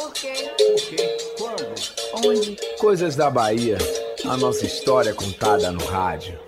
Por quê? Por quê? Quando? Onde? Coisas da Bahia. A nossa história contada no rádio.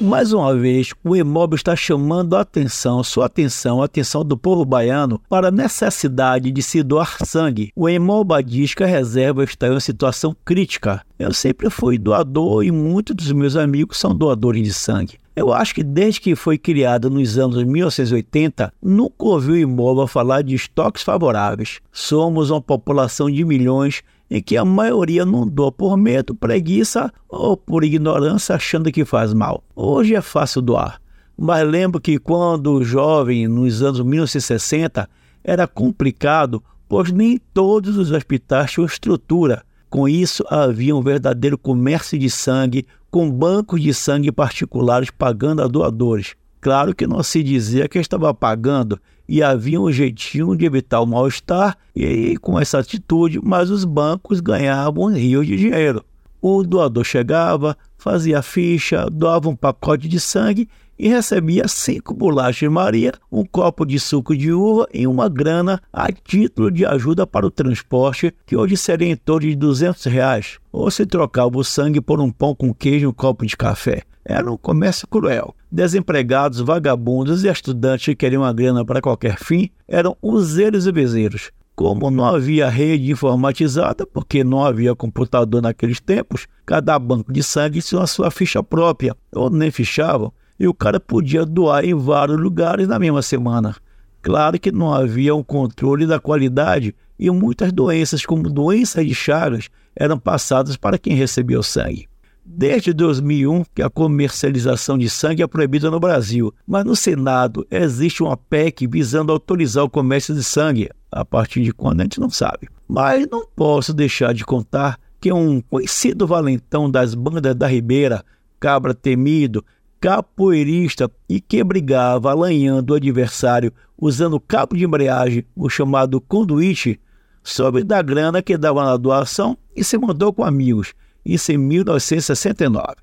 Mais uma vez, o Imóvel está chamando a atenção, sua atenção, a atenção do povo baiano para a necessidade de se doar sangue. O Imóvel diz que a reserva está em uma situação crítica. Eu sempre fui doador e muitos dos meus amigos são doadores de sangue. Eu acho que desde que foi criada nos anos 1980, nunca ouviu o imóvel falar de estoques favoráveis. Somos uma população de milhões em que a maioria não doa por medo, preguiça ou por ignorância achando que faz mal. Hoje é fácil doar, mas lembro que quando jovem, nos anos 1960, era complicado, pois nem todos os hospitais tinham estrutura. Com isso, havia um verdadeiro comércio de sangue, com bancos de sangue particulares pagando a doadores. Claro que não se dizia que estava pagando e havia um jeitinho de evitar o mal-estar e com essa atitude, mas os bancos ganhavam rios de dinheiro. O doador chegava, fazia ficha, doava um pacote de sangue e recebia cinco bolachas Maria, um copo de suco de uva e uma grana a título de ajuda para o transporte, que hoje seria em torno de 200 reais, ou se trocava o sangue por um pão com queijo e um copo de café. Era um comércio cruel. Desempregados, vagabundos e estudantes que queriam a grana para qualquer fim eram useiros e bezeiros. Como não havia rede informatizada, porque não havia computador naqueles tempos, cada banco de sangue tinha a sua ficha própria, ou nem fichavam, e o cara podia doar em vários lugares na mesma semana. Claro que não havia um controle da qualidade e muitas doenças, como doenças de Chagas, eram passadas para quem recebia o sangue. Desde 2001 que a comercialização de sangue é proibida no Brasil, mas no Senado existe uma PEC visando autorizar o comércio de sangue, a partir de quando a gente não sabe. Mas não posso deixar de contar que um conhecido valentão das bandas da Ribeira, cabra temido, capoeirista e que brigava alanhando o adversário usando cabo de embreagem, o chamado conduíte, soube da grana que dava na doação e se mandou com amigos, isso em 1969.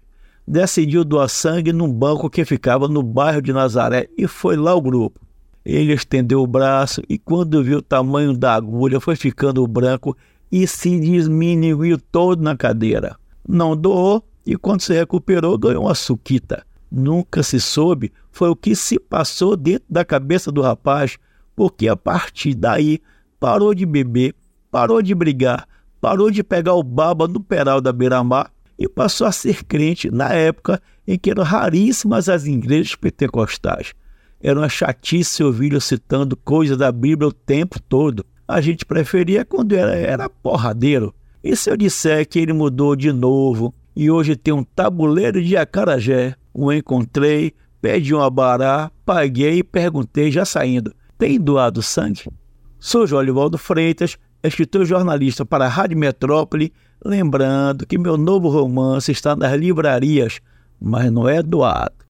Decidiu doar sangue num banco que ficava no bairro de Nazaré e foi lá o grupo. Ele estendeu o braço e, quando viu o tamanho da agulha, foi ficando branco e se desminiu todo na cadeira. Não doou e, quando se recuperou, ganhou uma suquita. Nunca se soube foi o que se passou dentro da cabeça do rapaz, porque a partir daí parou de beber, parou de brigar, parou de pegar o baba no peral da beira-mar e passou a ser crente na época em que eram raríssimas as igrejas pentecostais. Era uma chatice ouvir citando coisas da Bíblia o tempo todo. A gente preferia quando era, era porradeiro. E se eu disser que ele mudou de novo e hoje tem um tabuleiro de acarajé, o encontrei, pedi um abará, paguei e perguntei, já saindo: tem doado sangue? Sou Jolivaldo Freitas, escritor jornalista para a Rádio Metrópole, lembrando que meu novo romance está nas livrarias, mas não é doado.